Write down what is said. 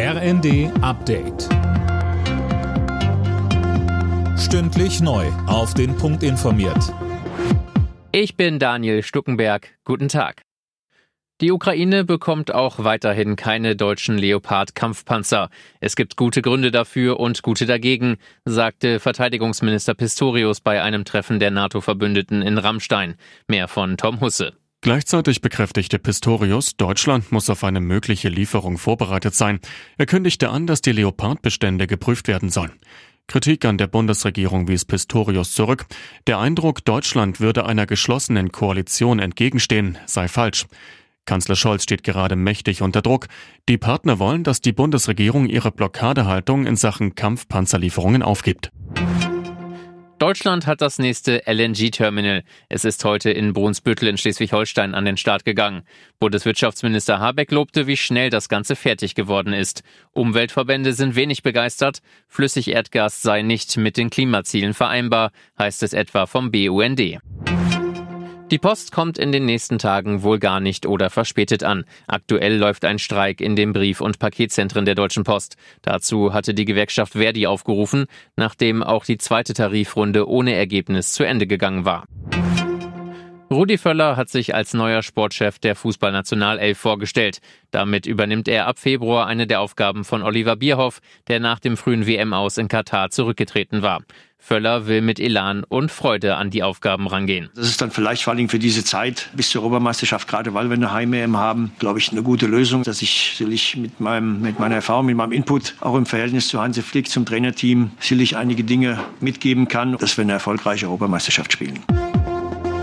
RND Update. Stündlich neu. Auf den Punkt informiert. Ich bin Daniel Stuckenberg. Guten Tag. Die Ukraine bekommt auch weiterhin keine deutschen Leopard-Kampfpanzer. Es gibt gute Gründe dafür und gute dagegen, sagte Verteidigungsminister Pistorius bei einem Treffen der NATO-Verbündeten in Rammstein. Mehr von Tom Husse. Gleichzeitig bekräftigte Pistorius, Deutschland muss auf eine mögliche Lieferung vorbereitet sein. Er kündigte an, dass die Leopardbestände geprüft werden sollen. Kritik an der Bundesregierung wies Pistorius zurück. Der Eindruck, Deutschland würde einer geschlossenen Koalition entgegenstehen, sei falsch. Kanzler Scholz steht gerade mächtig unter Druck. Die Partner wollen, dass die Bundesregierung ihre Blockadehaltung in Sachen Kampfpanzerlieferungen aufgibt. Deutschland hat das nächste LNG-Terminal. Es ist heute in Brunsbüttel in Schleswig-Holstein an den Start gegangen. Bundeswirtschaftsminister Habeck lobte, wie schnell das Ganze fertig geworden ist. Umweltverbände sind wenig begeistert. Flüssigerdgas sei nicht mit den Klimazielen vereinbar, heißt es etwa vom BUND. Die Post kommt in den nächsten Tagen wohl gar nicht oder verspätet an. Aktuell läuft ein Streik in den Brief- und Paketzentren der Deutschen Post. Dazu hatte die Gewerkschaft Verdi aufgerufen, nachdem auch die zweite Tarifrunde ohne Ergebnis zu Ende gegangen war. Rudi Völler hat sich als neuer Sportchef der Fußballnationalelf vorgestellt. Damit übernimmt er ab Februar eine der Aufgaben von Oliver Bierhoff, der nach dem frühen WM-Aus in Katar zurückgetreten war. Völler will mit Elan und Freude an die Aufgaben rangehen. Das ist dann vielleicht vor allem für diese Zeit bis zur Europameisterschaft, gerade weil wir eine Heim-EM haben, glaube ich, eine gute Lösung, dass ich sicherlich mit, meinem, mit meiner Erfahrung, mit meinem Input, auch im Verhältnis zu Hansi Flick, zum Trainerteam, sicherlich einige Dinge mitgeben kann, dass wir eine erfolgreiche Europameisterschaft spielen.